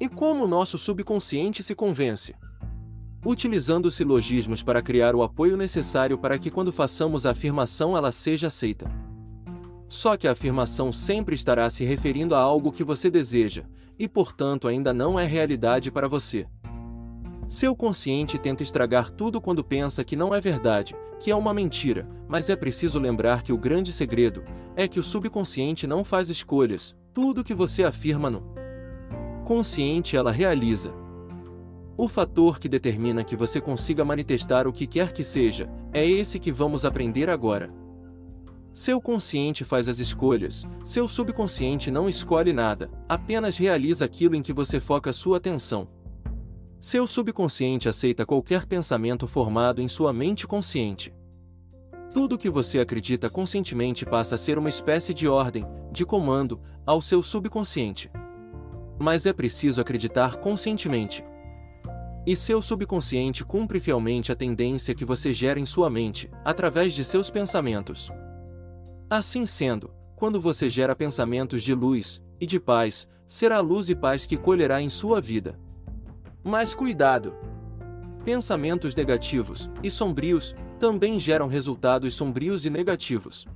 E como o nosso subconsciente se convence? Utilizando silogismos para criar o apoio necessário para que, quando façamos a afirmação, ela seja aceita. Só que a afirmação sempre estará se referindo a algo que você deseja, e portanto ainda não é realidade para você. Seu consciente tenta estragar tudo quando pensa que não é verdade, que é uma mentira, mas é preciso lembrar que o grande segredo é que o subconsciente não faz escolhas, tudo que você afirma no consciente ela realiza. O fator que determina que você consiga manifestar o que quer que seja, é esse que vamos aprender agora. Seu consciente faz as escolhas, seu subconsciente não escolhe nada, apenas realiza aquilo em que você foca sua atenção. Seu subconsciente aceita qualquer pensamento formado em sua mente consciente. Tudo que você acredita conscientemente passa a ser uma espécie de ordem, de comando, ao seu subconsciente mas é preciso acreditar conscientemente. E seu subconsciente cumpre fielmente a tendência que você gera em sua mente, através de seus pensamentos. Assim sendo, quando você gera pensamentos de luz e de paz, será luz e paz que colherá em sua vida. Mas cuidado! Pensamentos negativos e sombrios também geram resultados sombrios e negativos.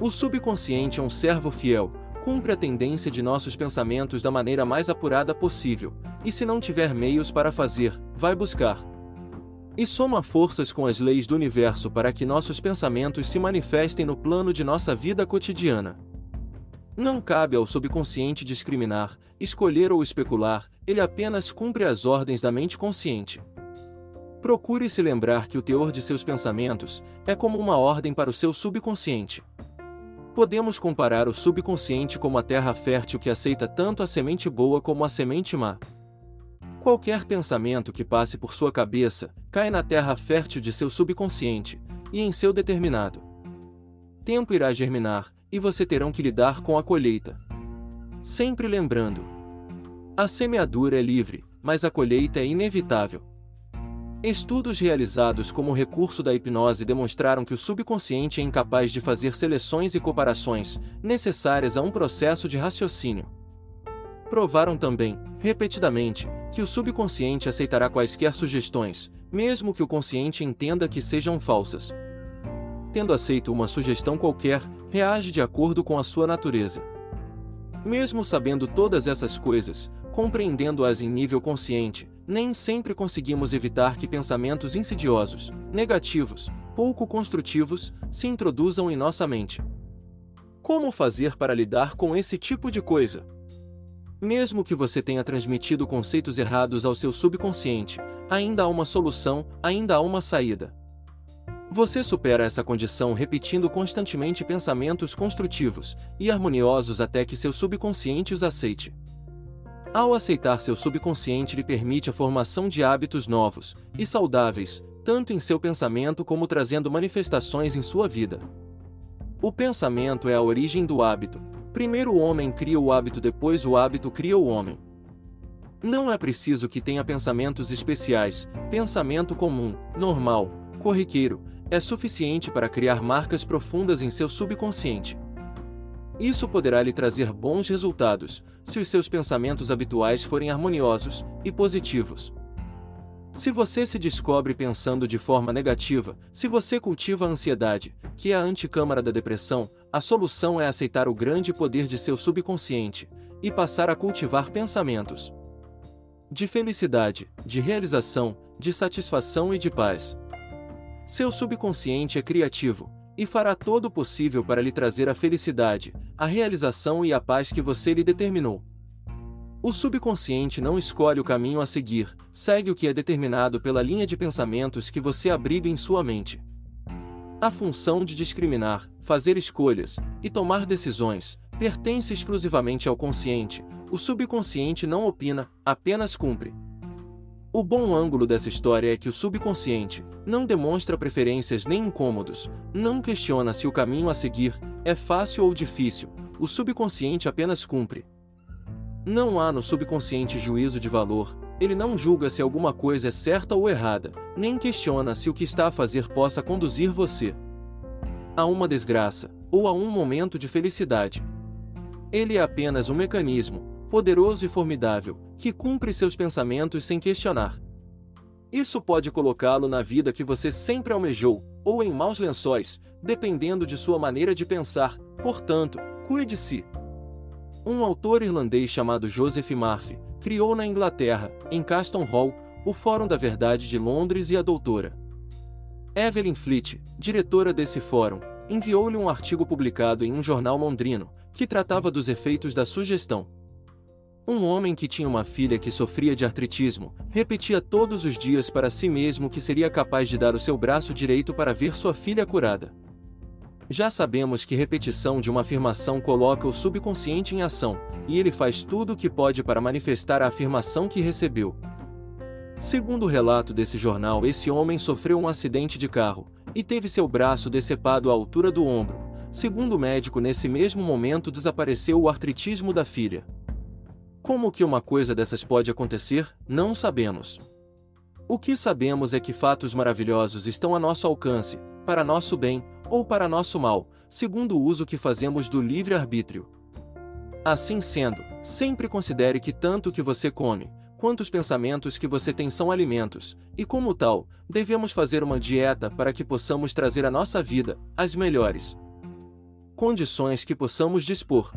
O subconsciente é um servo fiel, cumpre a tendência de nossos pensamentos da maneira mais apurada possível, e se não tiver meios para fazer, vai buscar. E soma forças com as leis do universo para que nossos pensamentos se manifestem no plano de nossa vida cotidiana. Não cabe ao subconsciente discriminar, escolher ou especular, ele apenas cumpre as ordens da mente consciente. Procure se lembrar que o teor de seus pensamentos é como uma ordem para o seu subconsciente. Podemos comparar o subconsciente como a terra fértil que aceita tanto a semente boa como a semente má. Qualquer pensamento que passe por sua cabeça cai na terra fértil de seu subconsciente, e em seu determinado tempo irá germinar, e você terão que lidar com a colheita. Sempre lembrando: a semeadura é livre, mas a colheita é inevitável. Estudos realizados como recurso da hipnose demonstraram que o subconsciente é incapaz de fazer seleções e comparações necessárias a um processo de raciocínio. Provaram também, repetidamente, que o subconsciente aceitará quaisquer sugestões, mesmo que o consciente entenda que sejam falsas. Tendo aceito uma sugestão qualquer, reage de acordo com a sua natureza. Mesmo sabendo todas essas coisas, compreendendo-as em nível consciente, nem sempre conseguimos evitar que pensamentos insidiosos, negativos, pouco construtivos, se introduzam em nossa mente. Como fazer para lidar com esse tipo de coisa? Mesmo que você tenha transmitido conceitos errados ao seu subconsciente, ainda há uma solução, ainda há uma saída. Você supera essa condição repetindo constantemente pensamentos construtivos e harmoniosos até que seu subconsciente os aceite. Ao aceitar seu subconsciente lhe permite a formação de hábitos novos e saudáveis, tanto em seu pensamento como trazendo manifestações em sua vida. O pensamento é a origem do hábito. Primeiro o homem cria o hábito, depois o hábito cria o homem. Não é preciso que tenha pensamentos especiais, pensamento comum, normal, corriqueiro, é suficiente para criar marcas profundas em seu subconsciente. Isso poderá lhe trazer bons resultados, se os seus pensamentos habituais forem harmoniosos e positivos. Se você se descobre pensando de forma negativa, se você cultiva a ansiedade, que é a anticâmara da depressão, a solução é aceitar o grande poder de seu subconsciente e passar a cultivar pensamentos de felicidade, de realização, de satisfação e de paz. Seu subconsciente é criativo, e fará todo o possível para lhe trazer a felicidade, a realização e a paz que você lhe determinou. O subconsciente não escolhe o caminho a seguir, segue o que é determinado pela linha de pensamentos que você abriga em sua mente. A função de discriminar, fazer escolhas e tomar decisões pertence exclusivamente ao consciente. O subconsciente não opina, apenas cumpre. O bom ângulo dessa história é que o subconsciente não demonstra preferências nem incômodos, não questiona se o caminho a seguir é fácil ou difícil, o subconsciente apenas cumpre. Não há no subconsciente juízo de valor, ele não julga se alguma coisa é certa ou errada, nem questiona se o que está a fazer possa conduzir você a uma desgraça ou a um momento de felicidade. Ele é apenas um mecanismo, poderoso e formidável, que cumpre seus pensamentos sem questionar. Isso pode colocá-lo na vida que você sempre almejou, ou em maus lençóis, dependendo de sua maneira de pensar, portanto, cuide-se. Um autor irlandês chamado Joseph Murphy criou na Inglaterra, em Caston Hall, o Fórum da Verdade de Londres e a doutora Evelyn Fleet, diretora desse fórum, enviou-lhe um artigo publicado em um jornal londrino, que tratava dos efeitos da sugestão. Um homem que tinha uma filha que sofria de artritismo, repetia todos os dias para si mesmo que seria capaz de dar o seu braço direito para ver sua filha curada. Já sabemos que repetição de uma afirmação coloca o subconsciente em ação, e ele faz tudo o que pode para manifestar a afirmação que recebeu. Segundo o relato desse jornal, esse homem sofreu um acidente de carro e teve seu braço decepado à altura do ombro. Segundo o médico, nesse mesmo momento desapareceu o artritismo da filha. Como que uma coisa dessas pode acontecer, não sabemos. O que sabemos é que fatos maravilhosos estão a nosso alcance, para nosso bem ou para nosso mal, segundo o uso que fazemos do livre-arbítrio. Assim sendo, sempre considere que tanto que você come, quanto os pensamentos que você tem são alimentos, e como tal, devemos fazer uma dieta para que possamos trazer à nossa vida as melhores condições que possamos dispor.